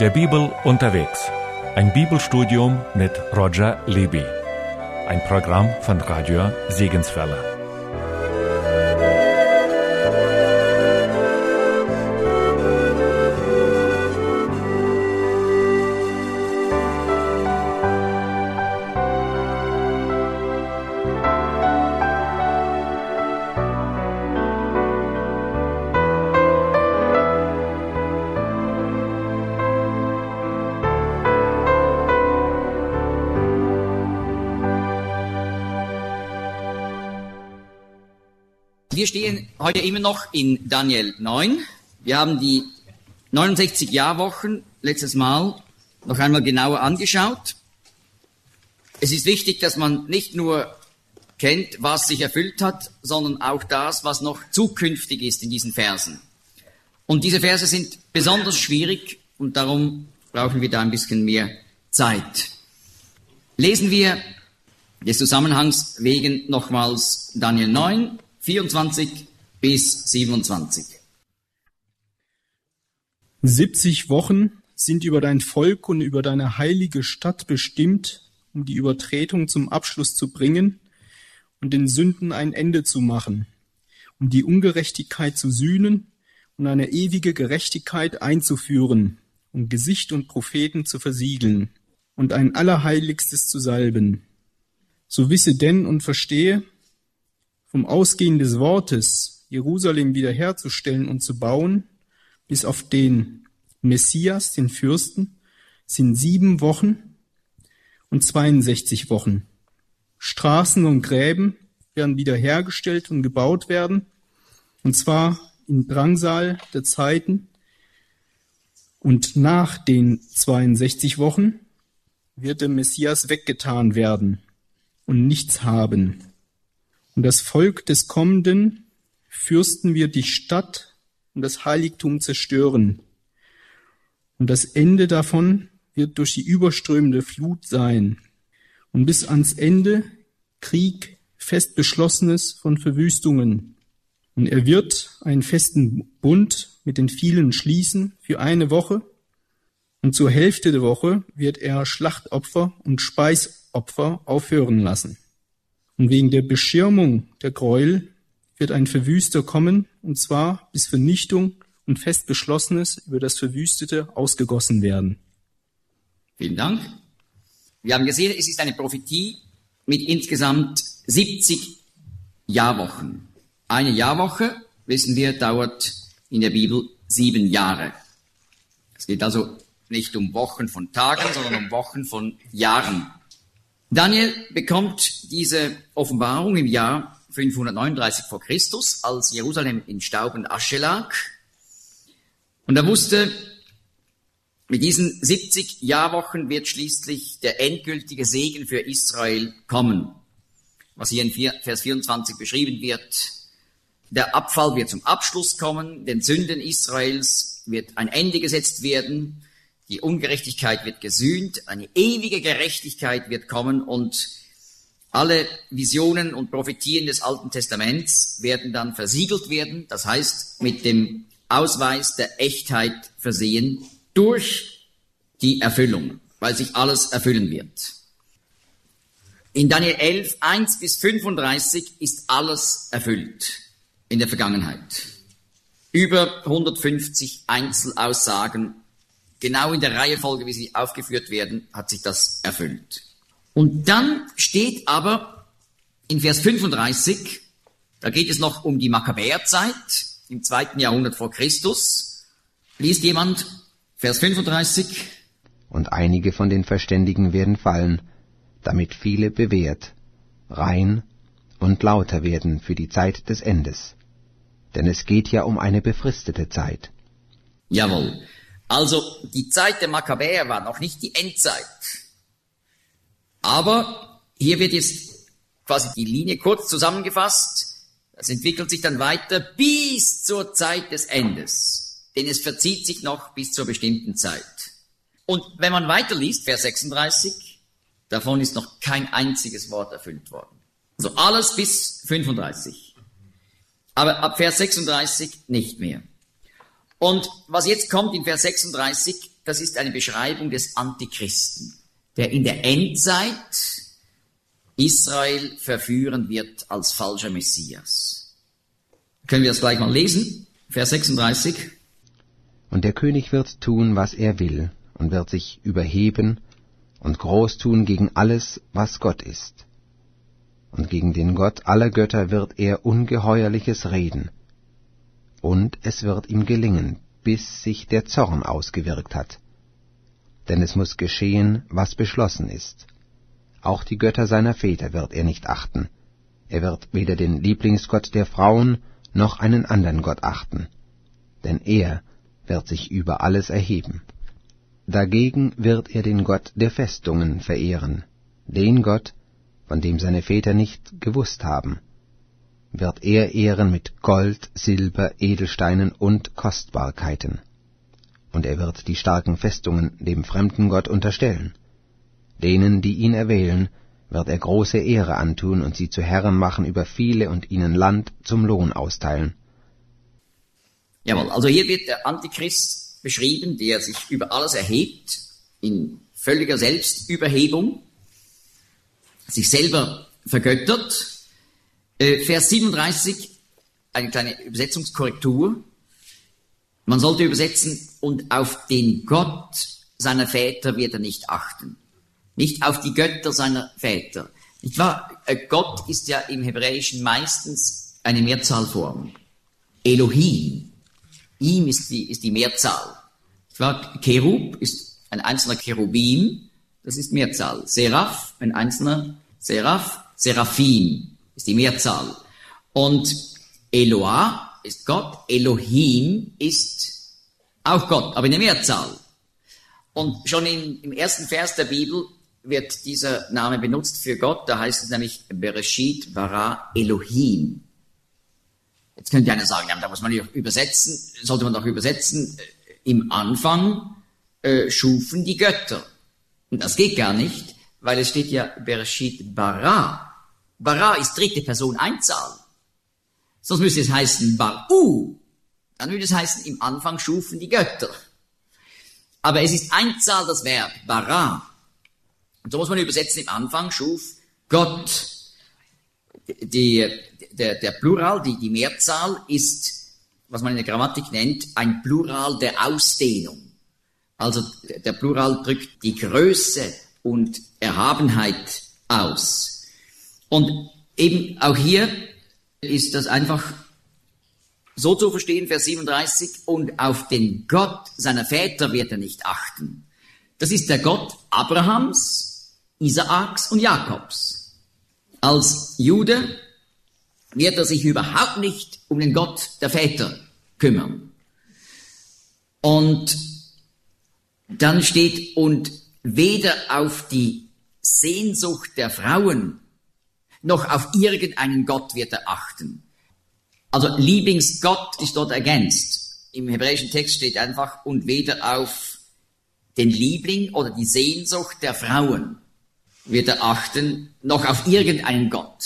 Der Bibel unterwegs. Ein Bibelstudium mit Roger Libby. Ein Programm von Radio Segenswelle. Heute immer noch in Daniel 9. Wir haben die 69 Jahrwochen letztes Mal noch einmal genauer angeschaut. Es ist wichtig, dass man nicht nur kennt, was sich erfüllt hat, sondern auch das, was noch zukünftig ist in diesen Versen. Und diese Verse sind besonders schwierig und darum brauchen wir da ein bisschen mehr Zeit. Lesen wir des Zusammenhangs wegen nochmals Daniel 9, 24 bis 27. 70 Wochen sind über dein Volk und über deine heilige Stadt bestimmt, um die Übertretung zum Abschluss zu bringen und den Sünden ein Ende zu machen, um die Ungerechtigkeit zu sühnen und eine ewige Gerechtigkeit einzuführen, um Gesicht und Propheten zu versiegeln und ein Allerheiligstes zu salben. So wisse denn und verstehe, vom Ausgehen des Wortes, Jerusalem wiederherzustellen und zu bauen, bis auf den Messias, den Fürsten, sind sieben Wochen und 62 Wochen. Straßen und Gräben werden wiederhergestellt und gebaut werden, und zwar in Drangsal der Zeiten. Und nach den 62 Wochen wird der Messias weggetan werden und nichts haben. Und das Volk des Kommenden Fürsten wird die Stadt und das Heiligtum zerstören. Und das Ende davon wird durch die überströmende Flut sein. Und bis ans Ende Krieg fest beschlossenes von Verwüstungen. Und er wird einen festen Bund mit den vielen schließen für eine Woche. Und zur Hälfte der Woche wird er Schlachtopfer und Speisopfer aufhören lassen. Und wegen der Beschirmung der Gräuel wird ein Verwüster kommen, und zwar bis Vernichtung und fest Beschlossenes über das Verwüstete ausgegossen werden. Vielen Dank. Wir haben gesehen, es ist eine Prophetie mit insgesamt 70 Jahrwochen. Eine Jahrwoche, wissen wir, dauert in der Bibel sieben Jahre. Es geht also nicht um Wochen von Tagen, sondern um Wochen von Jahren. Daniel bekommt diese Offenbarung im Jahr 539 vor Christus, als Jerusalem in Staub und Asche lag. Und er wusste, mit diesen 70 Jahrwochen wird schließlich der endgültige Segen für Israel kommen. Was hier in Vers 24 beschrieben wird. Der Abfall wird zum Abschluss kommen, den Sünden Israels wird ein Ende gesetzt werden die Ungerechtigkeit wird gesühnt, eine ewige Gerechtigkeit wird kommen und alle Visionen und Prophetien des Alten Testaments werden dann versiegelt werden, das heißt mit dem Ausweis der Echtheit versehen durch die Erfüllung, weil sich alles erfüllen wird. In Daniel 11, 1 bis 35 ist alles erfüllt in der Vergangenheit. Über 150 Einzelaussagen genau in der Reihenfolge, wie sie aufgeführt werden, hat sich das erfüllt. Und dann steht aber in Vers 35, da geht es noch um die Makkabäerzeit im zweiten Jahrhundert vor Christus. Liest jemand Vers 35? Und einige von den Verständigen werden fallen, damit viele bewährt, rein und lauter werden für die Zeit des Endes. Denn es geht ja um eine befristete Zeit. Jawohl. Also die Zeit der Makkabäer war noch nicht die Endzeit. Aber hier wird jetzt quasi die Linie kurz zusammengefasst. Das entwickelt sich dann weiter bis zur Zeit des Endes. Denn es verzieht sich noch bis zur bestimmten Zeit. Und wenn man weiterliest, Vers 36, davon ist noch kein einziges Wort erfüllt worden. Also alles bis 35. Aber ab Vers 36 nicht mehr. Und was jetzt kommt in Vers 36, das ist eine Beschreibung des Antichristen, der in der Endzeit Israel verführen wird als falscher Messias. Können wir das gleich mal lesen? Vers 36. Und der König wird tun, was er will, und wird sich überheben und groß tun gegen alles, was Gott ist. Und gegen den Gott aller Götter wird er ungeheuerliches reden. Und es wird ihm gelingen, bis sich der Zorn ausgewirkt hat. Denn es muss geschehen, was beschlossen ist. Auch die Götter seiner Väter wird er nicht achten. Er wird weder den Lieblingsgott der Frauen noch einen anderen Gott achten. Denn er wird sich über alles erheben. Dagegen wird er den Gott der Festungen verehren, den Gott, von dem seine Väter nicht gewusst haben, wird er ehren mit Gold, Silber, Edelsteinen und Kostbarkeiten. Und er wird die starken Festungen dem fremden Gott unterstellen. Denen, die ihn erwählen, wird er große Ehre antun und sie zu Herren machen über viele und ihnen Land zum Lohn austeilen. Jawohl, also hier wird der Antichrist beschrieben, der sich über alles erhebt, in völliger Selbstüberhebung, sich selber vergöttert. Äh, Vers 37, eine kleine Übersetzungskorrektur. Man sollte übersetzen, und auf den Gott seiner Väter wird er nicht achten. Nicht auf die Götter seiner Väter. Nicht wahr? Äh, Gott ist ja im Hebräischen meistens eine Mehrzahlform. Elohim. Ihm ist die, ist die Mehrzahl. Nicht wahr? Cherub ist ein einzelner Cherubim. Das ist Mehrzahl. Seraph, ein einzelner Seraph. Seraphim ist die Mehrzahl. Und Eloah ist Gott. Elohim ist auch Gott, aber in der Mehrzahl. Und schon in, im ersten Vers der Bibel wird dieser Name benutzt für Gott. Da heißt es nämlich Bereshit bara Elohim. Jetzt könnte einer sagen, ja, da muss man doch übersetzen, sollte man doch übersetzen, äh, im Anfang äh, schufen die Götter. Und das geht gar nicht, weil es steht ja Bereshit bara. Bara ist dritte Person Einzahl. Sonst müsste es heißen Baru. Dann würde es heißen, im Anfang schufen die Götter. Aber es ist Einzahl das Verb, bara. Und so muss man übersetzen, im Anfang schuf Gott. Die, der, der Plural, die, die Mehrzahl ist, was man in der Grammatik nennt, ein Plural der Ausdehnung. Also der Plural drückt die Größe und Erhabenheit aus. Und eben auch hier ist das einfach so zu verstehen, Vers 37, und auf den Gott seiner Väter wird er nicht achten. Das ist der Gott Abrahams, Isaaks und Jakobs. Als Jude wird er sich überhaupt nicht um den Gott der Väter kümmern. Und dann steht, und weder auf die Sehnsucht der Frauen noch auf irgendeinen Gott wird er achten. Also Lieblingsgott ist dort ergänzt. Im hebräischen Text steht einfach, und weder auf den Liebling oder die Sehnsucht der Frauen wird er achten, noch auf irgendeinen Gott.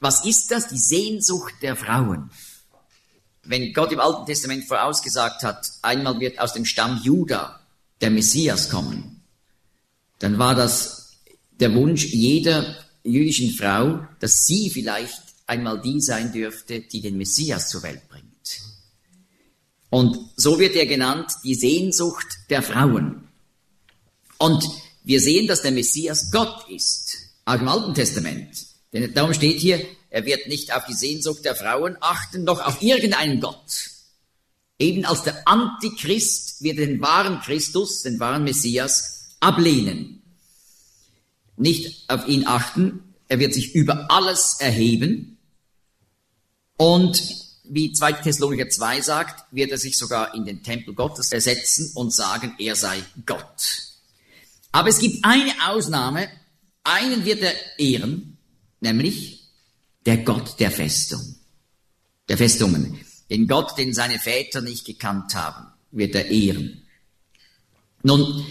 Was ist das? Die Sehnsucht der Frauen. Wenn Gott im Alten Testament vorausgesagt hat, einmal wird aus dem Stamm Juda der Messias kommen, dann war das der Wunsch jeder jüdischen Frau, dass sie vielleicht einmal die sein dürfte, die den Messias zur Welt bringt. Und so wird er genannt, die Sehnsucht der Frauen. Und wir sehen, dass der Messias Gott ist, auch im Alten Testament. Denn darum steht hier, er wird nicht auf die Sehnsucht der Frauen achten, noch auf irgendeinen Gott. Eben als der Antichrist wird den wahren Christus, den wahren Messias, ablehnen. Nicht auf ihn achten, er wird sich über alles erheben. Und wie 2. Thessalonicher 2 sagt, wird er sich sogar in den Tempel Gottes ersetzen und sagen, er sei Gott. Aber es gibt eine Ausnahme, einen wird er ehren, nämlich der Gott der Festung, der Festungen. Den Gott, den seine Väter nicht gekannt haben, wird er ehren. Nun,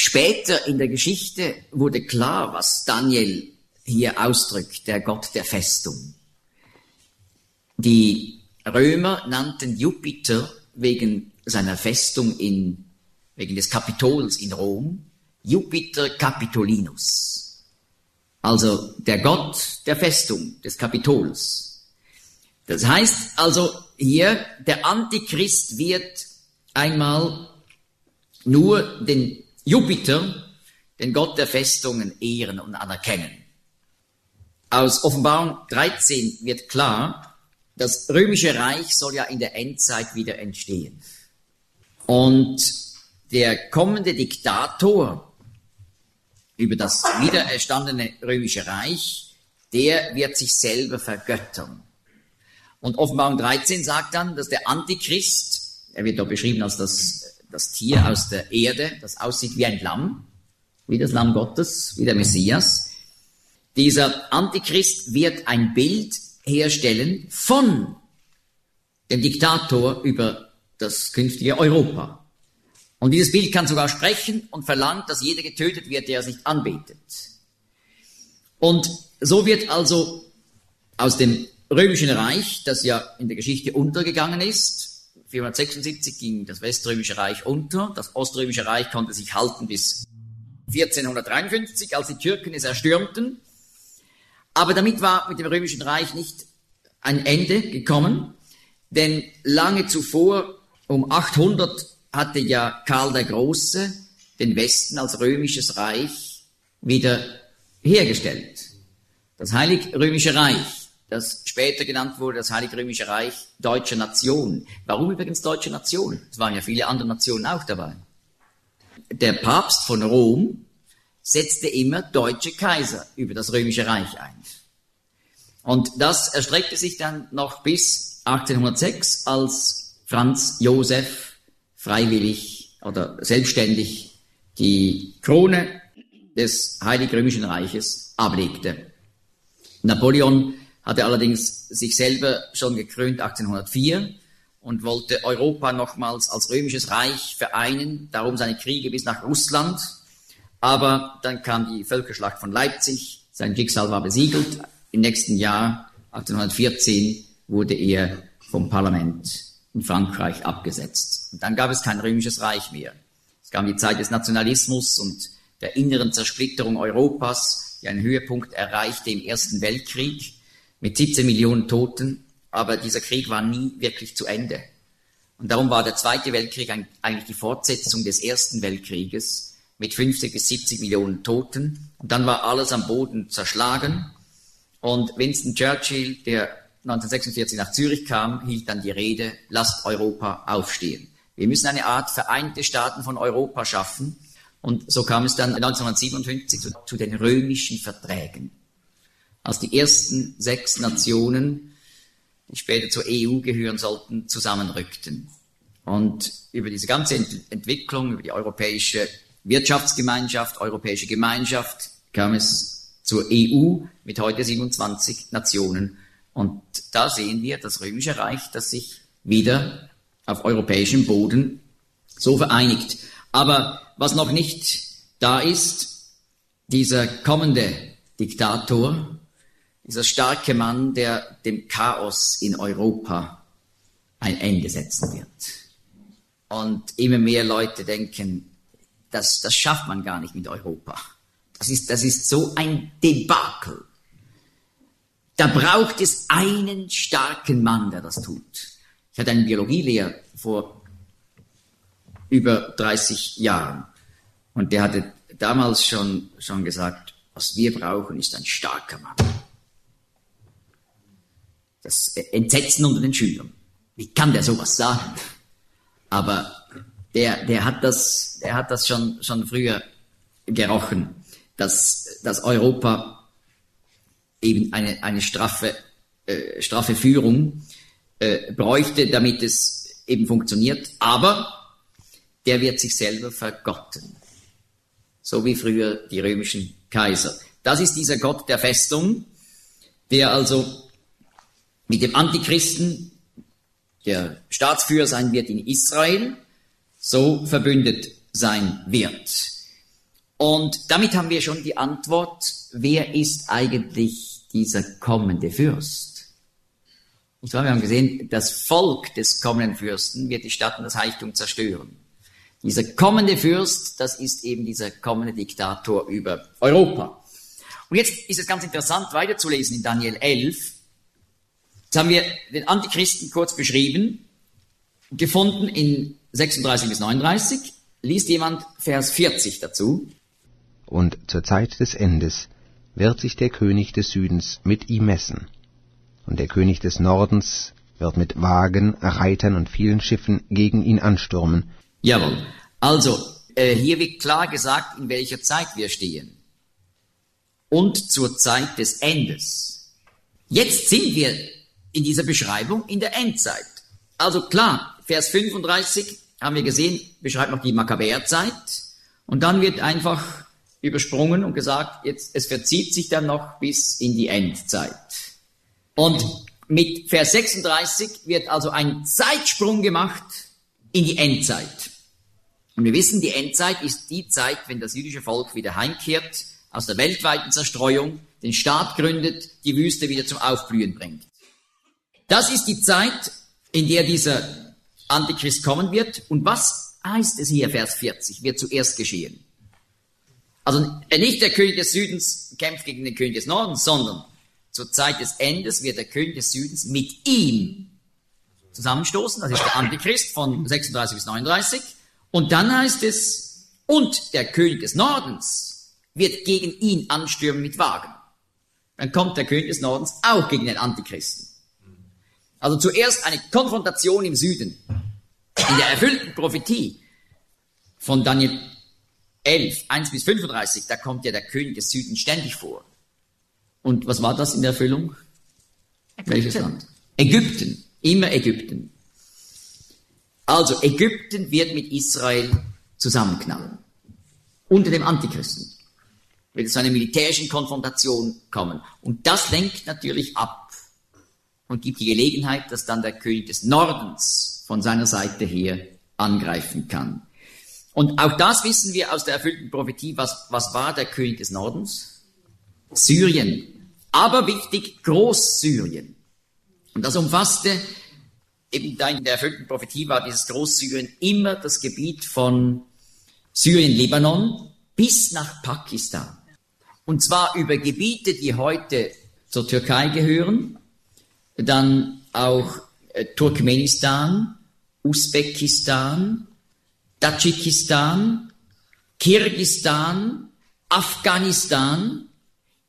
später in der Geschichte wurde klar, was Daniel hier ausdrückt, der Gott der Festung. Die Römer nannten Jupiter wegen seiner Festung in wegen des Kapitols in Rom, Jupiter Capitolinus. Also der Gott der Festung, des Kapitols. Das heißt also hier, der Antichrist wird einmal nur den Jupiter, den Gott der Festungen, ehren und anerkennen. Aus Offenbarung 13 wird klar, das römische Reich soll ja in der Endzeit wieder entstehen. Und der kommende Diktator über das wiedererstandene römische Reich, der wird sich selber vergöttern. Und Offenbarung 13 sagt dann, dass der Antichrist, er wird da beschrieben als das, das Tier aus der Erde, das aussieht wie ein Lamm, wie das Lamm Gottes, wie der Messias. Dieser Antichrist wird ein Bild herstellen von dem Diktator über das künftige Europa. Und dieses Bild kann sogar sprechen und verlangt, dass jeder getötet wird, der es nicht anbetet. Und so wird also aus dem römischen Reich, das ja in der Geschichte untergegangen ist, 476 ging das Weströmische Reich unter, das Oströmische Reich konnte sich halten bis 1453, als die Türken es erstürmten. Aber damit war mit dem Römischen Reich nicht ein Ende gekommen, denn lange zuvor, um 800, hatte ja Karl der Große den Westen als römisches Reich wieder hergestellt. Das Heilig Römische Reich, das später genannt wurde, das Heilig Römische Reich deutscher Nation. Warum übrigens deutsche Nation? Es waren ja viele andere Nationen auch dabei. Der Papst von Rom setzte immer deutsche Kaiser über das Römische Reich ein. Und das erstreckte sich dann noch bis 1806, als Franz Josef freiwillig oder selbstständig die Krone des Heiligen Römischen Reiches ablegte. Napoleon hatte allerdings sich selber schon gekrönt 1804 und wollte Europa nochmals als römisches Reich vereinen, darum seine Kriege bis nach Russland. Aber dann kam die Völkerschlacht von Leipzig, sein Schicksal war besiegelt. Im nächsten Jahr, 1814, wurde er vom Parlament in Frankreich abgesetzt. Und dann gab es kein römisches Reich mehr. Es kam die Zeit des Nationalismus und der inneren Zersplitterung Europas, die einen Höhepunkt erreichte im Ersten Weltkrieg mit 17 Millionen Toten. Aber dieser Krieg war nie wirklich zu Ende. Und darum war der Zweite Weltkrieg eigentlich die Fortsetzung des Ersten Weltkrieges mit 50 bis 70 Millionen Toten. Und dann war alles am Boden zerschlagen. Und Winston Churchill, der 1946 nach Zürich kam, hielt dann die Rede, lasst Europa aufstehen. Wir müssen eine Art Vereinte Staaten von Europa schaffen. Und so kam es dann 1957 zu, zu den römischen Verträgen. Als die ersten sechs Nationen, die später zur EU gehören sollten, zusammenrückten. Und über diese ganze Ent Entwicklung, über die europäische Wirtschaftsgemeinschaft, europäische Gemeinschaft, kam es zur EU mit heute 27 Nationen und da sehen wir das Römische Reich, das sich wieder auf europäischem Boden so vereinigt. Aber was noch nicht da ist, dieser kommende Diktator, dieser starke Mann, der dem Chaos in Europa ein Ende setzen wird. Und immer mehr Leute denken, das, das schafft man gar nicht mit Europa. Das ist, das ist so ein Debakel. Da braucht es einen starken Mann, der das tut. Ich hatte einen Biologielehrer vor über 30 Jahren und der hatte damals schon, schon gesagt, was wir brauchen, ist ein starker Mann. Das Entsetzen unter den Schülern. Wie kann der sowas sagen? Aber der, der hat das, der hat das schon, schon früher gerochen, dass, dass Europa eben eine, eine straffe, äh, straffe Führung äh, bräuchte, damit es eben funktioniert. Aber der wird sich selber vergotten. So wie früher die römischen Kaiser. Das ist dieser Gott der Festung, der also mit dem Antichristen, der Staatsführer sein wird in Israel, so verbündet sein wird. Und damit haben wir schon die Antwort, wer ist eigentlich dieser kommende Fürst. Und zwar, wir haben gesehen, das Volk des kommenden Fürsten wird die Stadt und das Heiligtum zerstören. Dieser kommende Fürst, das ist eben dieser kommende Diktator über Europa. Und jetzt ist es ganz interessant weiterzulesen in Daniel 11. Jetzt haben wir den Antichristen kurz beschrieben, gefunden in 36 bis 39. Liest jemand Vers 40 dazu? Und zur Zeit des Endes wird sich der König des Südens mit ihm messen. Und der König des Nordens wird mit Wagen, Reitern und vielen Schiffen gegen ihn anstürmen. Jawohl. Also, äh, hier wird klar gesagt, in welcher Zeit wir stehen. Und zur Zeit des Endes. Jetzt sind wir in dieser Beschreibung in der Endzeit. Also klar, Vers 35 haben wir gesehen, beschreibt noch die Makkabäerzeit. Und dann wird einfach übersprungen und gesagt, jetzt, es verzieht sich dann noch bis in die Endzeit. Und mit Vers 36 wird also ein Zeitsprung gemacht in die Endzeit. Und wir wissen, die Endzeit ist die Zeit, wenn das jüdische Volk wieder heimkehrt aus der weltweiten Zerstreuung, den Staat gründet, die Wüste wieder zum Aufblühen bringt. Das ist die Zeit, in der dieser Antichrist kommen wird. Und was heißt es hier, Vers 40, wird zuerst geschehen? Also nicht der König des Südens kämpft gegen den König des Nordens, sondern zur Zeit des Endes wird der König des Südens mit ihm zusammenstoßen. Das ist der Antichrist von 36 bis 39. Und dann heißt es, und der König des Nordens wird gegen ihn anstürmen mit Wagen. Dann kommt der König des Nordens auch gegen den Antichristen. Also zuerst eine Konfrontation im Süden. In der erfüllten Prophetie von Daniel 11, 1 bis 35, da kommt ja der König des Südens ständig vor. Und was war das in der Erfüllung? Ägypten. Welches Land? Ägypten. Immer Ägypten. Also Ägypten wird mit Israel zusammenknallen. Unter dem Antichristen. Wird es zu einer militärischen Konfrontation kommen. Und das lenkt natürlich ab und gibt die Gelegenheit, dass dann der König des Nordens von seiner Seite her angreifen kann. Und auch das wissen wir aus der erfüllten Prophetie. Was, was war der König des Nordens? Syrien. Aber wichtig, Großsyrien. Und das umfasste, eben da in der erfüllten Prophetie war dieses Großsyrien immer das Gebiet von Syrien, Libanon bis nach Pakistan. Und zwar über Gebiete, die heute zur Türkei gehören, dann auch äh, Turkmenistan, Usbekistan, Tadschikistan, Kirgistan, Afghanistan,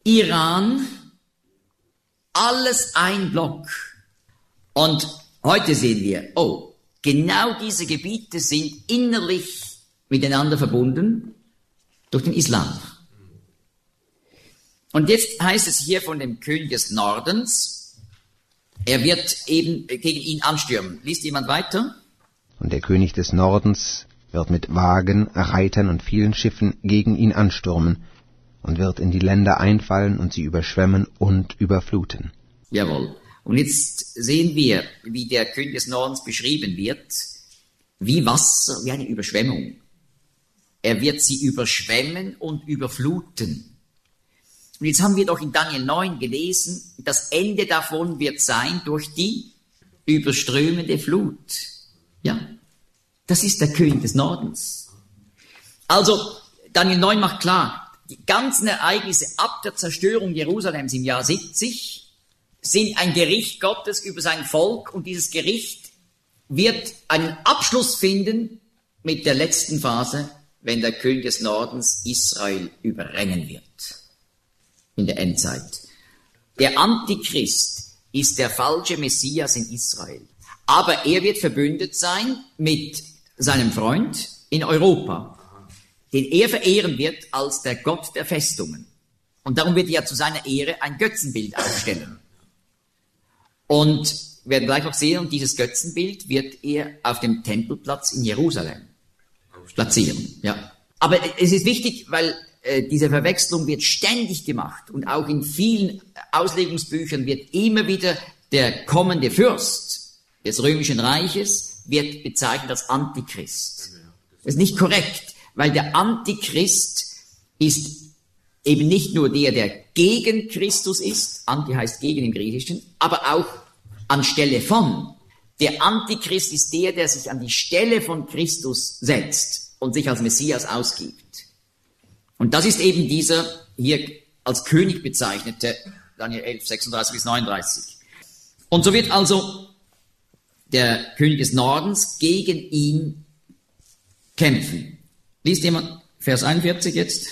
Iran, alles ein Block. Und heute sehen wir, oh, genau diese Gebiete sind innerlich miteinander verbunden durch den Islam. Und jetzt heißt es hier von dem König des Nordens, er wird eben gegen ihn anstürmen. Liest jemand weiter? Und der König des Nordens wird mit Wagen, Reitern und vielen Schiffen gegen ihn anstürmen und wird in die Länder einfallen und sie überschwemmen und überfluten. Jawohl. Und jetzt sehen wir, wie der König des Nordens beschrieben wird, wie Wasser, wie eine Überschwemmung. Er wird sie überschwemmen und überfluten. Und jetzt haben wir doch in Daniel 9 gelesen, das Ende davon wird sein durch die überströmende Flut. Ja, das ist der König des Nordens. Also, Daniel 9 macht klar, die ganzen Ereignisse ab der Zerstörung Jerusalems im Jahr 70 sind ein Gericht Gottes über sein Volk und dieses Gericht wird einen Abschluss finden mit der letzten Phase, wenn der König des Nordens Israel überrennen wird. In der Endzeit. Der Antichrist ist der falsche Messias in Israel. Aber er wird verbündet sein mit seinem Freund in Europa den er verehren wird als der Gott der Festungen. Und darum wird er zu seiner Ehre ein Götzenbild aufstellen. Und wir werden gleich noch sehen, und dieses Götzenbild wird er auf dem Tempelplatz in Jerusalem platzieren. Ja. Aber es ist wichtig, weil äh, diese Verwechslung wird ständig gemacht und auch in vielen Auslegungsbüchern wird immer wieder der kommende Fürst des römischen Reiches wird bezeichnet als Antichrist. Das ist nicht korrekt. Weil der Antichrist ist eben nicht nur der, der gegen Christus ist, Anti heißt gegen im Griechischen, aber auch anstelle von. Der Antichrist ist der, der sich an die Stelle von Christus setzt und sich als Messias ausgibt. Und das ist eben dieser hier als König bezeichnete Daniel 11, 36 bis 39. Und so wird also der König des Nordens gegen ihn kämpfen. Liest jemand Vers 41 jetzt?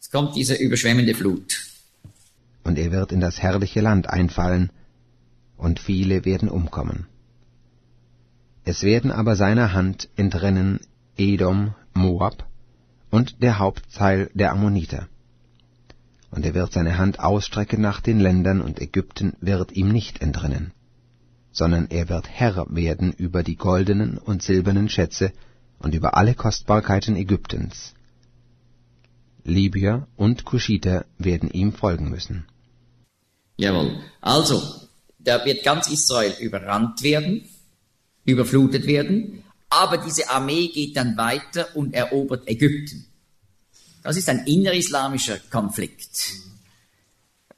Es kommt diese überschwemmende Flut. Und er wird in das herrliche Land einfallen, und viele werden umkommen. Es werden aber seiner Hand entrennen Edom, Moab und der Hauptteil der Ammoniter. Und er wird seine Hand ausstrecken nach den Ländern, und Ägypten wird ihm nicht entrennen, sondern er wird Herr werden über die goldenen und silbernen Schätze und über alle Kostbarkeiten Ägyptens. Libyer und Kuschiter werden ihm folgen müssen. Jawohl. Also, da wird ganz Israel überrannt werden, überflutet werden, aber diese Armee geht dann weiter und erobert Ägypten. Das ist ein innerislamischer Konflikt.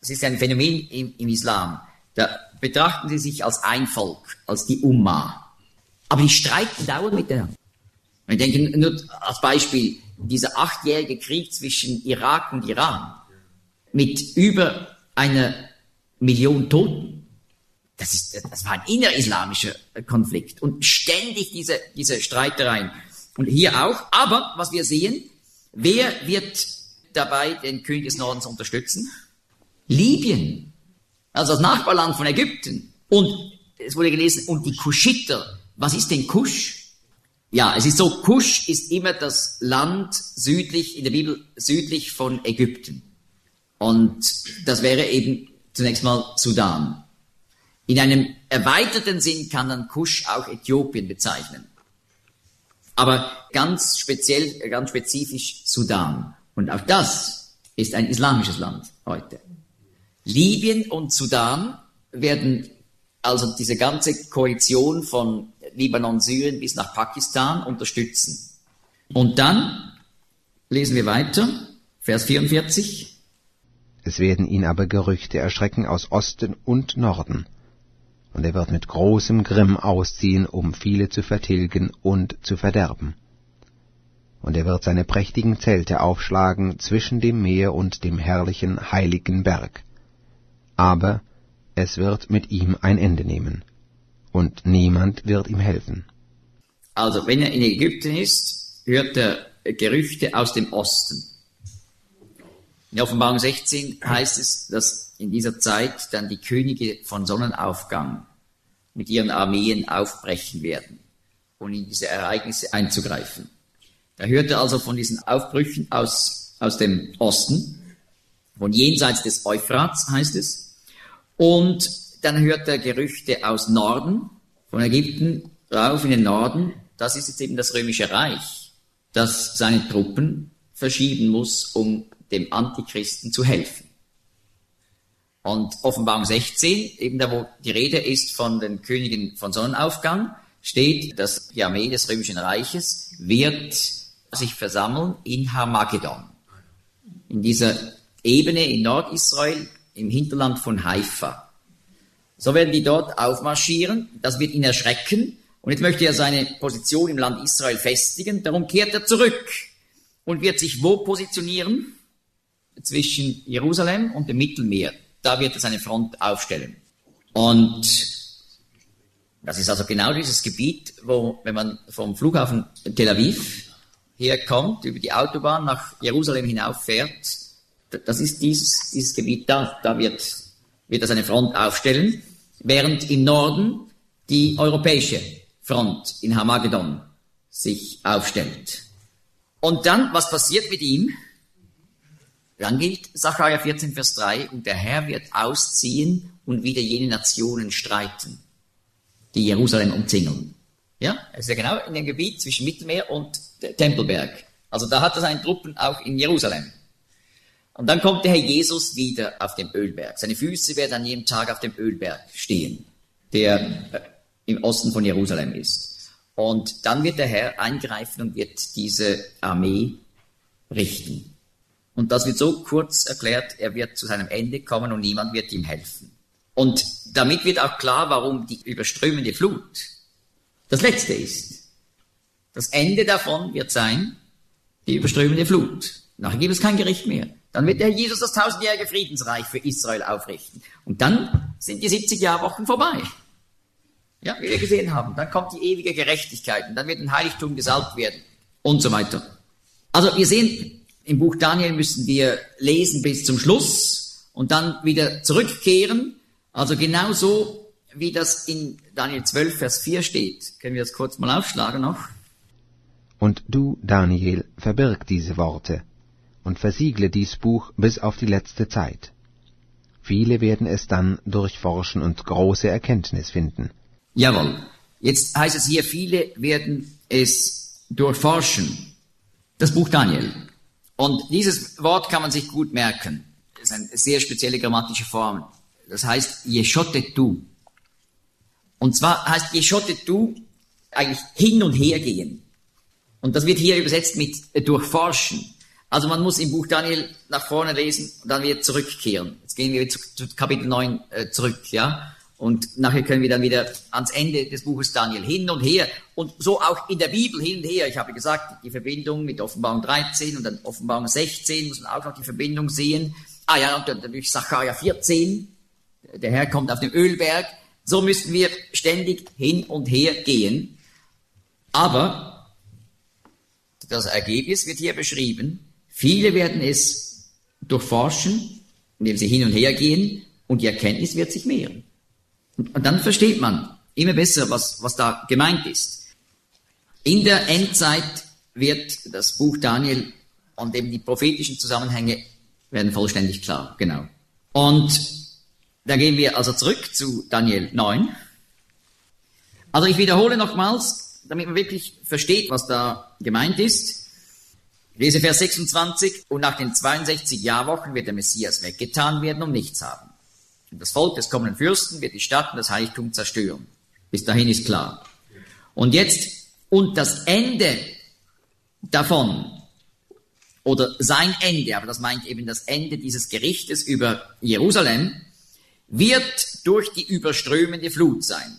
Das ist ein Phänomen im, im Islam. Da betrachten sie sich als ein Volk, als die Ummah. Aber die streiten dauernd miteinander. Wir denken nur als Beispiel, dieser achtjährige Krieg zwischen Irak und Iran mit über einer Million Toten. Das, ist, das war ein innerislamischer Konflikt und ständig diese, diese Streitereien. Und hier auch. Aber was wir sehen, wer wird dabei den König des Nordens unterstützen? Libyen. Also das Nachbarland von Ägypten. Und es wurde gelesen, und die Kuschiter. Was ist denn Kusch? Ja, es ist so, Kusch ist immer das Land südlich, in der Bibel südlich von Ägypten. Und das wäre eben zunächst mal Sudan. In einem erweiterten Sinn kann dann Kusch auch Äthiopien bezeichnen. Aber ganz speziell, ganz spezifisch Sudan. Und auch das ist ein islamisches Land heute. Libyen und Sudan werden also diese ganze Koalition von Libanon, Syrien bis nach Pakistan unterstützen. Und dann lesen wir weiter, Vers 44. Es werden ihn aber Gerüchte erschrecken aus Osten und Norden, und er wird mit großem Grimm ausziehen, um viele zu vertilgen und zu verderben. Und er wird seine prächtigen Zelte aufschlagen zwischen dem Meer und dem herrlichen heiligen Berg. Aber es wird mit ihm ein Ende nehmen und niemand wird ihm helfen. Also, wenn er in Ägypten ist, hört er Gerüchte aus dem Osten. In Offenbarung 16 heißt es, dass in dieser Zeit dann die Könige von Sonnenaufgang mit ihren Armeen aufbrechen werden und in diese Ereignisse einzugreifen. Er also von diesen Aufbrüchen aus, aus dem Osten, von jenseits des Euphrats heißt es. Und dann hört er Gerüchte aus Norden, von Ägypten rauf in den Norden. Das ist jetzt eben das römische Reich, das seine Truppen verschieben muss, um dem Antichristen zu helfen. Und Offenbarung 16, eben da wo die Rede ist von den Königen von Sonnenaufgang, steht, dass die Armee des römischen Reiches wird sich versammeln in Harmagedon. In dieser Ebene in Nordisrael, im Hinterland von Haifa. So werden die dort aufmarschieren, das wird ihn erschrecken und jetzt möchte er seine Position im Land Israel festigen, darum kehrt er zurück und wird sich wo positionieren? Zwischen Jerusalem und dem Mittelmeer. Da wird er seine Front aufstellen. Und das ist also genau dieses Gebiet, wo, wenn man vom Flughafen Tel Aviv herkommt, über die Autobahn nach Jerusalem hinauf fährt, das ist dieses, dieses Gebiet da. Da wird, wird er seine Front aufstellen während im Norden die europäische Front in Hamagedon sich aufstellt. Und dann, was passiert mit ihm? Dann gilt Sacharja 14, Vers 3, und der Herr wird ausziehen und wieder jene Nationen streiten, die Jerusalem umzingeln. Ja, es ist ja genau in dem Gebiet zwischen Mittelmeer und Tempelberg. Also da hat er seine Truppen auch in Jerusalem. Und dann kommt der Herr Jesus wieder auf dem Ölberg. Seine Füße werden an jedem Tag auf dem Ölberg stehen, der äh, im Osten von Jerusalem ist. Und dann wird der Herr eingreifen und wird diese Armee richten. Und das wird so kurz erklärt, er wird zu seinem Ende kommen und niemand wird ihm helfen. Und damit wird auch klar, warum die überströmende Flut das letzte ist. Das Ende davon wird sein, die überströmende Flut. Nachher gibt es kein Gericht mehr. Dann wird der Jesus das tausendjährige Friedensreich für Israel aufrichten. Und dann sind die 70 Jahrwochen vorbei. Ja, wie wir gesehen haben. Dann kommt die ewige Gerechtigkeit und dann wird ein Heiligtum gesalbt werden und so weiter. Also wir sehen, im Buch Daniel müssen wir lesen bis zum Schluss und dann wieder zurückkehren. Also genauso wie das in Daniel 12, Vers 4 steht. Können wir das kurz mal aufschlagen noch? Und du, Daniel, verbirg diese Worte und versiegle dies Buch bis auf die letzte Zeit. Viele werden es dann durchforschen und große Erkenntnis finden. Jawohl. Jetzt heißt es hier, viele werden es durchforschen. Das Buch Daniel. Und dieses Wort kann man sich gut merken. Das ist eine sehr spezielle grammatische Form. Das heißt Yeshotetu. Und zwar heißt Yeshotetu eigentlich hin und her gehen. Und das wird hier übersetzt mit durchforschen. Also man muss im Buch Daniel nach vorne lesen und dann wieder zurückkehren. Jetzt gehen wir zu, zu Kapitel 9 äh, zurück, ja. Und nachher können wir dann wieder ans Ende des Buches Daniel hin und her. Und so auch in der Bibel hin und her. Ich habe gesagt, die Verbindung mit Offenbarung 13 und dann Offenbarung 16 muss man auch noch die Verbindung sehen. Ah ja, und dann natürlich Sacharja 14. Der Herr kommt auf dem Ölberg. So müssen wir ständig hin und her gehen. Aber das Ergebnis wird hier beschrieben. Viele werden es durchforschen, indem sie hin und her gehen, und die Erkenntnis wird sich mehren. Und dann versteht man immer besser, was, was da gemeint ist. In der Endzeit wird das Buch Daniel und eben die prophetischen Zusammenhänge werden vollständig klar, genau. Und da gehen wir also zurück zu Daniel 9. Also ich wiederhole nochmals, damit man wirklich versteht, was da gemeint ist. Ich lese Vers 26. Und nach den 62 Jahrwochen wird der Messias weggetan werden und nichts haben. Und das Volk des kommenden Fürsten wird die Stadt und das Heiligtum zerstören. Bis dahin ist klar. Und jetzt, und das Ende davon, oder sein Ende, aber das meint eben das Ende dieses Gerichtes über Jerusalem, wird durch die überströmende Flut sein.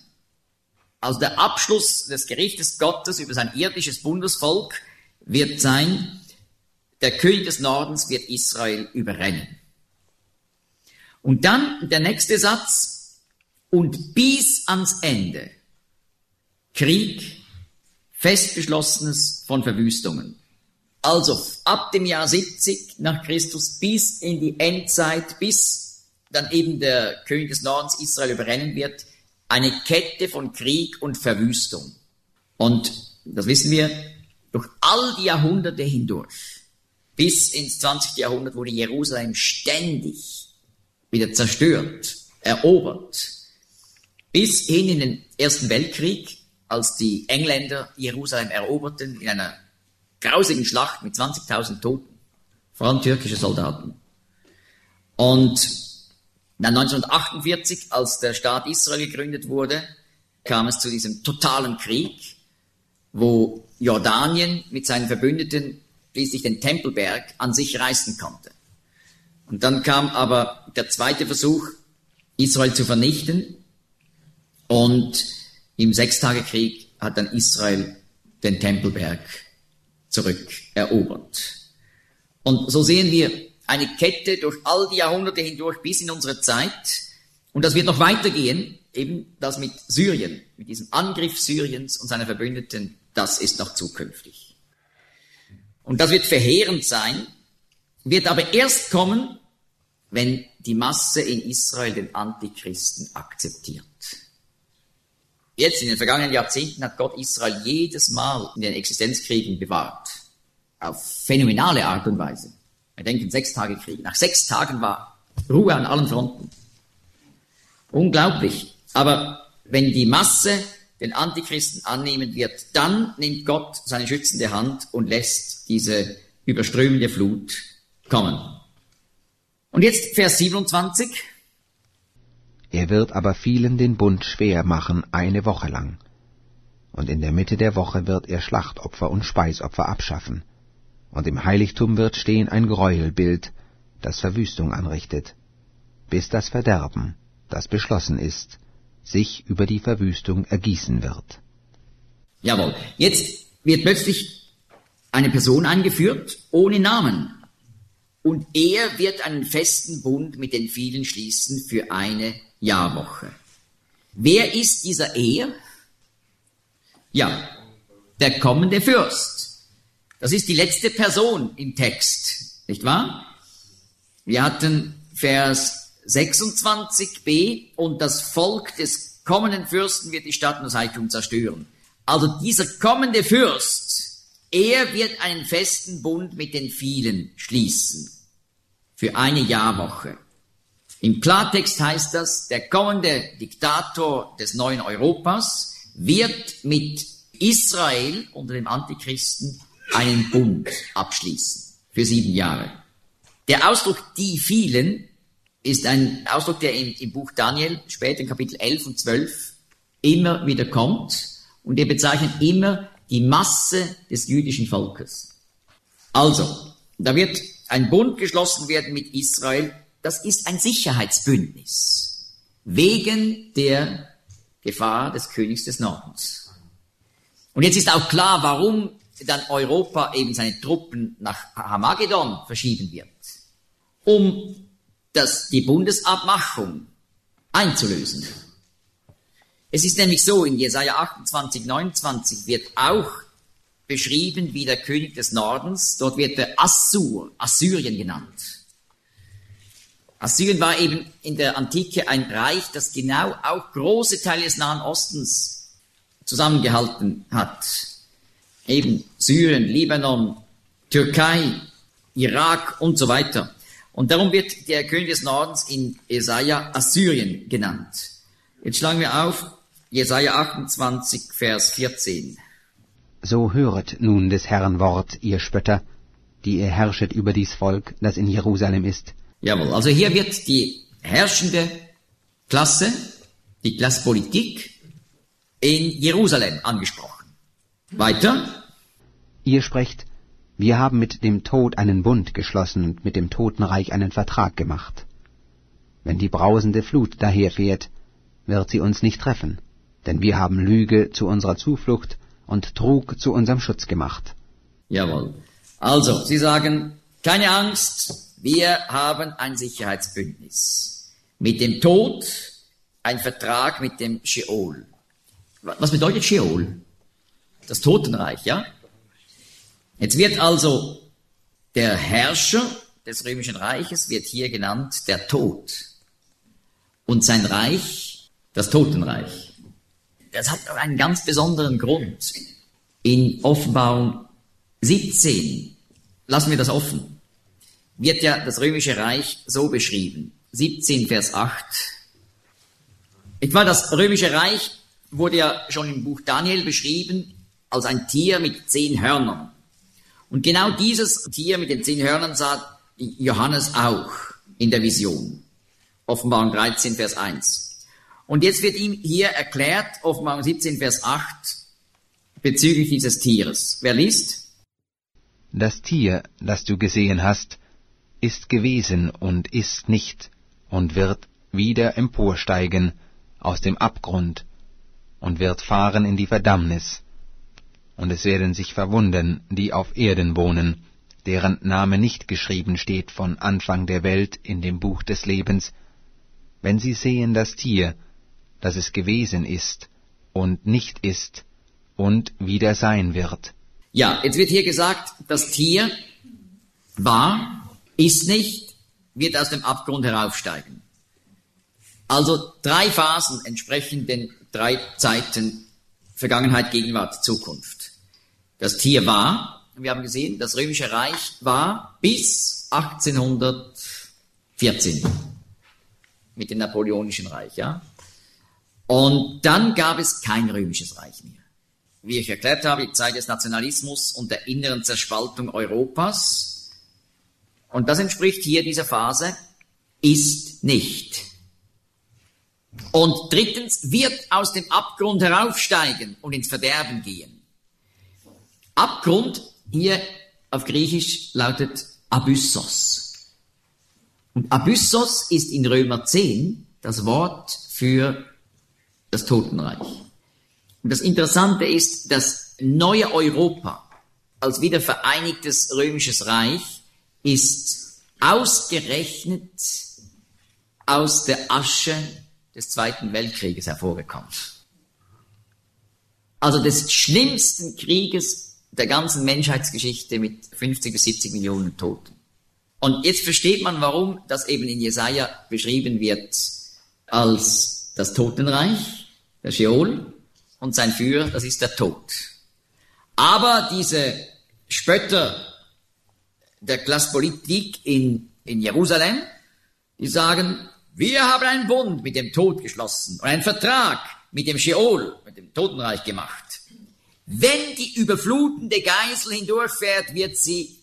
Also der Abschluss des Gerichtes Gottes über sein irdisches Bundesvolk wird sein, der König des Nordens wird Israel überrennen. Und dann der nächste Satz, und bis ans Ende Krieg, festgeschlossenes von Verwüstungen. Also ab dem Jahr 70 nach Christus bis in die Endzeit, bis dann eben der König des Nordens Israel überrennen wird, eine Kette von Krieg und Verwüstung. Und das wissen wir durch all die Jahrhunderte hindurch. Bis ins 20. Jahrhundert wurde Jerusalem ständig wieder zerstört, erobert. Bis hin in den Ersten Weltkrieg, als die Engländer Jerusalem eroberten in einer grausigen Schlacht mit 20.000 Toten, vor allem türkische Soldaten. Und dann 1948, als der Staat Israel gegründet wurde, kam es zu diesem totalen Krieg, wo Jordanien mit seinen Verbündeten schließlich den Tempelberg an sich reißen konnte. Und dann kam aber der zweite Versuch, Israel zu vernichten. Und im Sechstagekrieg hat dann Israel den Tempelberg zurückerobert. Und so sehen wir eine Kette durch all die Jahrhunderte hindurch bis in unsere Zeit. Und das wird noch weitergehen, eben das mit Syrien, mit diesem Angriff Syriens und seiner Verbündeten, das ist noch zukünftig. Und das wird verheerend sein, wird aber erst kommen, wenn die Masse in Israel den Antichristen akzeptiert. Jetzt in den vergangenen Jahrzehnten hat Gott Israel jedes Mal in den Existenzkriegen bewahrt. Auf phänomenale Art und Weise. Wir denken Sechstagekrieg. Nach sechs Tagen war Ruhe an allen Fronten. Unglaublich. Aber wenn die Masse den Antichristen annehmen wird, dann nimmt Gott seine schützende Hand und lässt diese überströmende Flut kommen. Und jetzt Vers 27. Er wird aber vielen den Bund schwer machen eine Woche lang. Und in der Mitte der Woche wird er Schlachtopfer und Speisopfer abschaffen. Und im Heiligtum wird stehen ein Gräuelbild, das Verwüstung anrichtet, bis das Verderben das beschlossen ist, sich über die Verwüstung ergießen wird. Jawohl. Jetzt wird plötzlich eine Person eingeführt ohne Namen. Und er wird einen festen Bund mit den vielen schließen für eine Jahrwoche. Wer ist dieser Er? Ja, der kommende Fürst. Das ist die letzte Person im Text, nicht wahr? Wir hatten Vers 26b und das Volk des kommenden Fürsten wird die Stadt und das Heiligtum zerstören. Also dieser kommende Fürst, er wird einen festen Bund mit den vielen schließen. Für eine Jahrwoche. Im Klartext heißt das, der kommende Diktator des neuen Europas wird mit Israel unter dem Antichristen einen Bund abschließen. Für sieben Jahre. Der Ausdruck die vielen ist ein Ausdruck, der im, im Buch Daniel später in Kapitel 11 und 12 immer wieder kommt und er bezeichnet immer die Masse des jüdischen Volkes. Also, da wird ein Bund geschlossen werden mit Israel, das ist ein Sicherheitsbündnis wegen der Gefahr des Königs des Nordens. Und jetzt ist auch klar, warum dann Europa eben seine Truppen nach Hamagedon verschieben wird, um das, die Bundesabmachung einzulösen. Es ist nämlich so, in Jesaja 28, 29 wird auch beschrieben wie der König des Nordens. Dort wird der Assur, Assyrien genannt. Assyrien war eben in der Antike ein Reich, das genau auch große Teile des Nahen Ostens zusammengehalten hat. Eben Syrien, Libanon, Türkei, Irak und so weiter. Und darum wird der König des Nordens in Jesaja Assyrien genannt. Jetzt schlagen wir auf Jesaja 28, Vers 14. So höret nun des Herrn Wort, ihr Spötter, die ihr herrschet über dies Volk, das in Jerusalem ist. Jawohl, also hier wird die herrschende Klasse, die Klasse Politik in Jerusalem angesprochen. Weiter. Ihr sprecht, wir haben mit dem Tod einen Bund geschlossen und mit dem Totenreich einen Vertrag gemacht. Wenn die brausende Flut daherfährt, wird sie uns nicht treffen denn wir haben Lüge zu unserer Zuflucht und Trug zu unserem Schutz gemacht. Jawohl. Also, Sie sagen, keine Angst, wir haben ein Sicherheitsbündnis. Mit dem Tod ein Vertrag mit dem Sheol. Was bedeutet Sheol? Das Totenreich, ja? Jetzt wird also der Herrscher des römischen Reiches wird hier genannt der Tod. Und sein Reich, das Totenreich das hat einen ganz besonderen Grund. In Offenbarung 17, lassen wir das offen, wird ja das römische Reich so beschrieben. 17, Vers 8. Etwa das römische Reich wurde ja schon im Buch Daniel beschrieben als ein Tier mit zehn Hörnern. Und genau dieses Tier mit den zehn Hörnern sah Johannes auch in der Vision. Offenbarung 13, Vers 1. Und jetzt wird ihm hier erklärt, Offenbarung 17, Vers 8, bezüglich dieses Tieres. Wer liest? Das Tier, das du gesehen hast, ist gewesen und ist nicht und wird wieder emporsteigen aus dem Abgrund und wird fahren in die Verdammnis. Und es werden sich verwundern, die auf Erden wohnen, deren Name nicht geschrieben steht von Anfang der Welt in dem Buch des Lebens, wenn sie sehen das Tier, dass es gewesen ist und nicht ist und wieder sein wird. Ja, jetzt wird hier gesagt, das Tier war, ist nicht, wird aus dem Abgrund heraufsteigen. Also drei Phasen entsprechen den drei Zeiten Vergangenheit, Gegenwart, Zukunft. Das Tier war, wir haben gesehen, das römische Reich war bis 1814 mit dem napoleonischen Reich, ja. Und dann gab es kein römisches Reich mehr. Wie ich erklärt habe, die Zeit des Nationalismus und der inneren Zerspaltung Europas. Und das entspricht hier dieser Phase, ist nicht. Und drittens wird aus dem Abgrund heraufsteigen und ins Verderben gehen. Abgrund hier auf Griechisch lautet Abyssos. Und Abyssos ist in Römer 10 das Wort für das Totenreich. Und das Interessante ist, das neue Europa als wiedervereinigtes römisches Reich ist ausgerechnet aus der Asche des Zweiten Weltkrieges hervorgekommen. Also des schlimmsten Krieges der ganzen Menschheitsgeschichte mit 50 bis 70 Millionen Toten. Und jetzt versteht man, warum das eben in Jesaja beschrieben wird als das Totenreich, der Sheol, und sein Führer, das ist der Tod. Aber diese Spötter der Klasspolitik in, in Jerusalem, die sagen, wir haben einen Bund mit dem Tod geschlossen und einen Vertrag mit dem Sheol, mit dem Totenreich gemacht. Wenn die überflutende Geisel hindurchfährt, wird sie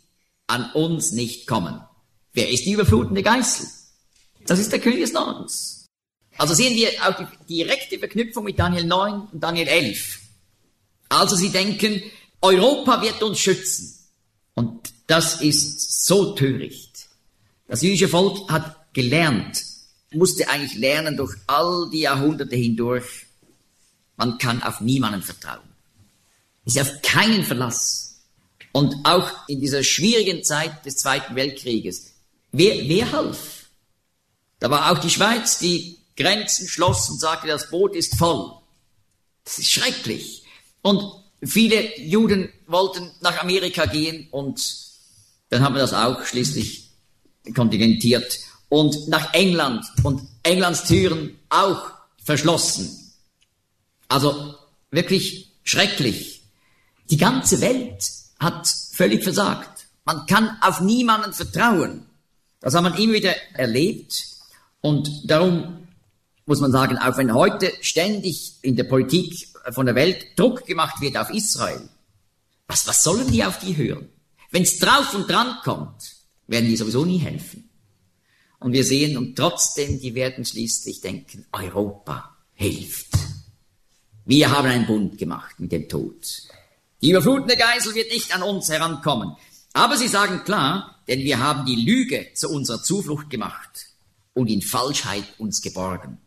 an uns nicht kommen. Wer ist die überflutende Geißel? Das ist der König des Nordens. Also sehen wir auch die direkte Verknüpfung mit Daniel 9 und Daniel 11. Also sie denken, Europa wird uns schützen. Und das ist so töricht. Das jüdische Volk hat gelernt, musste eigentlich lernen durch all die Jahrhunderte hindurch, man kann auf niemanden vertrauen. Ist auf keinen Verlass. Und auch in dieser schwierigen Zeit des Zweiten Weltkrieges Wer, wer half? Da war auch die Schweiz, die Grenzen schloss und sagte, das Boot ist voll. Das ist schrecklich. Und viele Juden wollten nach Amerika gehen und dann haben wir das auch schließlich kontingentiert. Und nach England und Englands Türen auch verschlossen. Also wirklich schrecklich. Die ganze Welt hat völlig versagt. Man kann auf niemanden vertrauen. Das hat man immer wieder erlebt und darum muss man sagen, auch wenn heute ständig in der Politik von der Welt Druck gemacht wird auf Israel, was, was sollen die auf die hören? Wenn es drauf und dran kommt, werden die sowieso nie helfen. Und wir sehen, und trotzdem, die werden schließlich denken, Europa hilft. Wir haben einen Bund gemacht mit dem Tod. Die überflutende Geisel wird nicht an uns herankommen. Aber sie sagen klar, denn wir haben die Lüge zu unserer Zuflucht gemacht und in Falschheit uns geborgen.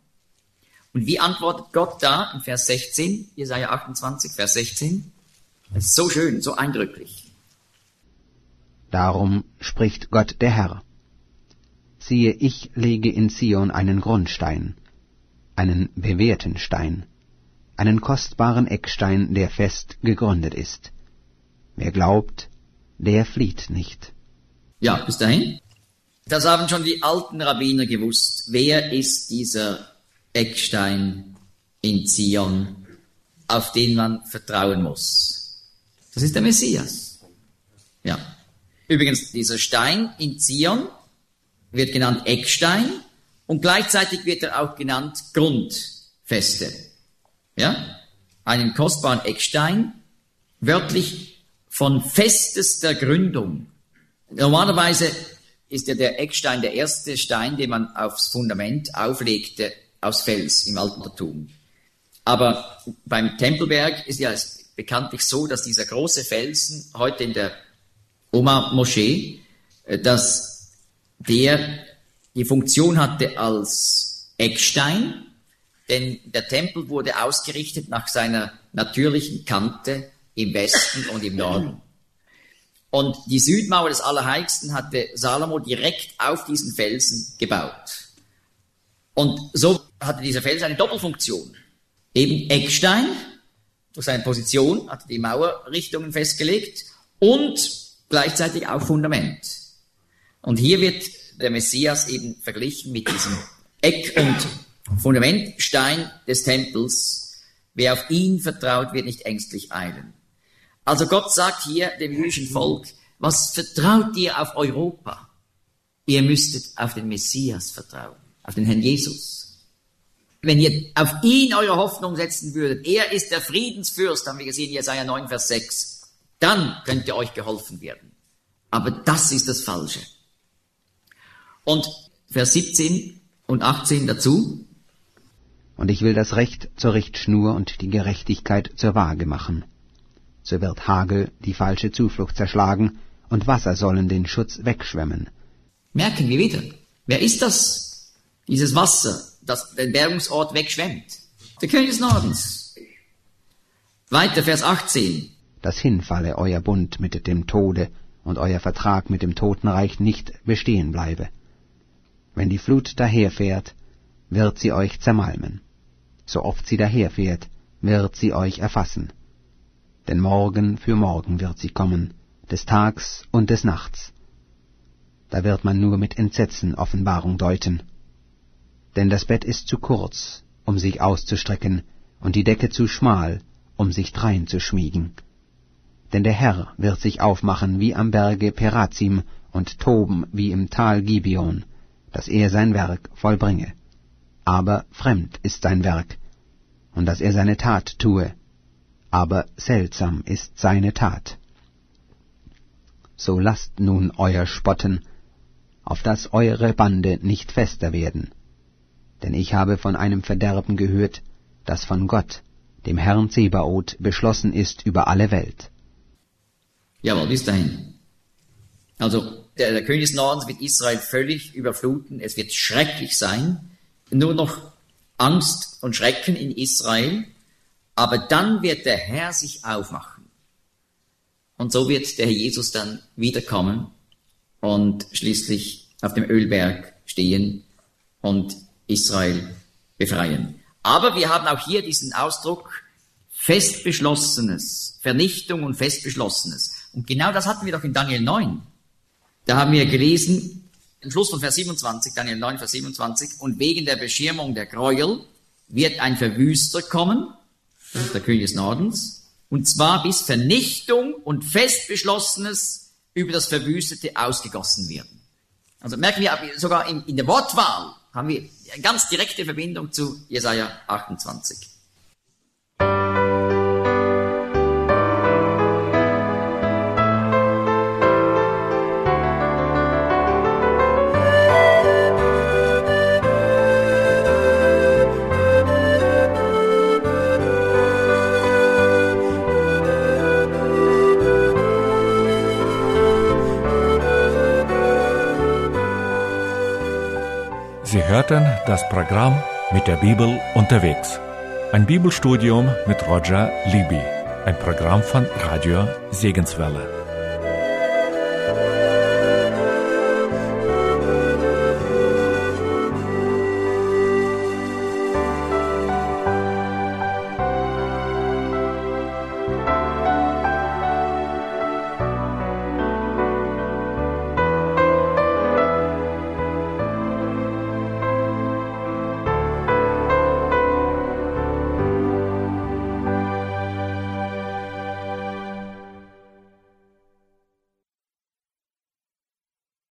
Und wie antwortet Gott da in Vers 16, Jesaja 28, Vers 16? Das ist so schön, so eindrücklich. Darum spricht Gott der Herr. Siehe, ich lege in Zion einen Grundstein, einen bewährten Stein, einen kostbaren Eckstein, der fest gegründet ist. Wer glaubt, der flieht nicht. Ja, bis dahin. Das haben schon die alten Rabbiner gewusst. Wer ist dieser Eckstein in Zion, auf den man vertrauen muss? Das ist der Messias. Ja. Übrigens, dieser Stein in Zion wird genannt Eckstein und gleichzeitig wird er auch genannt Grundfeste. Ja? Einen kostbaren Eckstein, wörtlich von festester Gründung. Normalerweise ist ja der Eckstein der erste Stein, den man aufs Fundament auflegte, aus Fels im Altertum. Aber beim Tempelberg ist ja bekanntlich so, dass dieser große Felsen heute in der Oma-Moschee, äh, dass der die Funktion hatte als Eckstein, denn der Tempel wurde ausgerichtet nach seiner natürlichen Kante im Westen und im Norden. Und die Südmauer des Allerheiligsten hatte Salomo direkt auf diesen Felsen gebaut. Und so hatte dieser Felsen eine Doppelfunktion. Eben Eckstein, durch seine Position hatte die Mauerrichtungen festgelegt und gleichzeitig auch Fundament. Und hier wird der Messias eben verglichen mit diesem Eck- und Fundamentstein des Tempels. Wer auf ihn vertraut, wird nicht ängstlich eilen. Also Gott sagt hier dem jüdischen Volk, was vertraut ihr auf Europa? Ihr müsstet auf den Messias vertrauen, auf den Herrn Jesus. Wenn ihr auf ihn eure Hoffnung setzen würdet, er ist der Friedensfürst, haben wir gesehen, Jesaja 9, Vers 6, dann könnte euch geholfen werden. Aber das ist das Falsche. Und Vers 17 und 18 dazu. Und ich will das Recht zur Richtschnur und die Gerechtigkeit zur Waage machen so wird Hagel die falsche Zuflucht zerschlagen und Wasser sollen den Schutz wegschwemmen. Merken wir wieder. Wer ist das? Dieses Wasser, dass der Bergungsort wegschwemmt. Der König des Nordens. Weiter, Vers 18. Dass hinfalle euer Bund mit dem Tode und euer Vertrag mit dem Totenreich nicht bestehen bleibe. Wenn die Flut daherfährt, wird sie euch zermalmen. So oft sie daherfährt, wird sie euch erfassen. Denn morgen für morgen wird sie kommen, des Tags und des Nachts. Da wird man nur mit Entsetzen Offenbarung deuten. Denn das Bett ist zu kurz, um sich auszustrecken, und die Decke zu schmal, um sich drein zu schmiegen. Denn der Herr wird sich aufmachen wie am Berge Perazim und toben wie im Tal Gibeon, dass er sein Werk vollbringe. Aber fremd ist sein Werk, und dass er seine Tat tue, aber seltsam ist seine Tat. So lasst nun euer Spotten, auf dass eure Bande nicht fester werden. Denn ich habe von einem Verderben gehört, das von Gott, dem Herrn Zebaoth, beschlossen ist über alle Welt. Jawohl, bis dahin. Also, der, der König des Nordens wird Israel völlig überfluten. Es wird schrecklich sein. Nur noch Angst und Schrecken in Israel. Aber dann wird der Herr sich aufmachen. Und so wird der Herr Jesus dann wiederkommen und schließlich auf dem Ölberg stehen und Israel befreien. Aber wir haben auch hier diesen Ausdruck festbeschlossenes, Vernichtung und festbeschlossenes. Und genau das hatten wir doch in Daniel 9. Da haben wir gelesen, im Schluss von Vers 27, Daniel 9, Vers 27, und wegen der Beschirmung der Gräuel wird ein Verwüster kommen, der König des Nordens, und zwar bis Vernichtung und Festbeschlossenes über das Verwüstete ausgegossen werden. Also merken wir sogar in, in der Wortwahl haben wir eine ganz direkte Verbindung zu Jesaja 28. Sie hörten das Programm mit der Bibel unterwegs. Ein Bibelstudium mit Roger Libby. Ein Programm von Radio Segenswelle.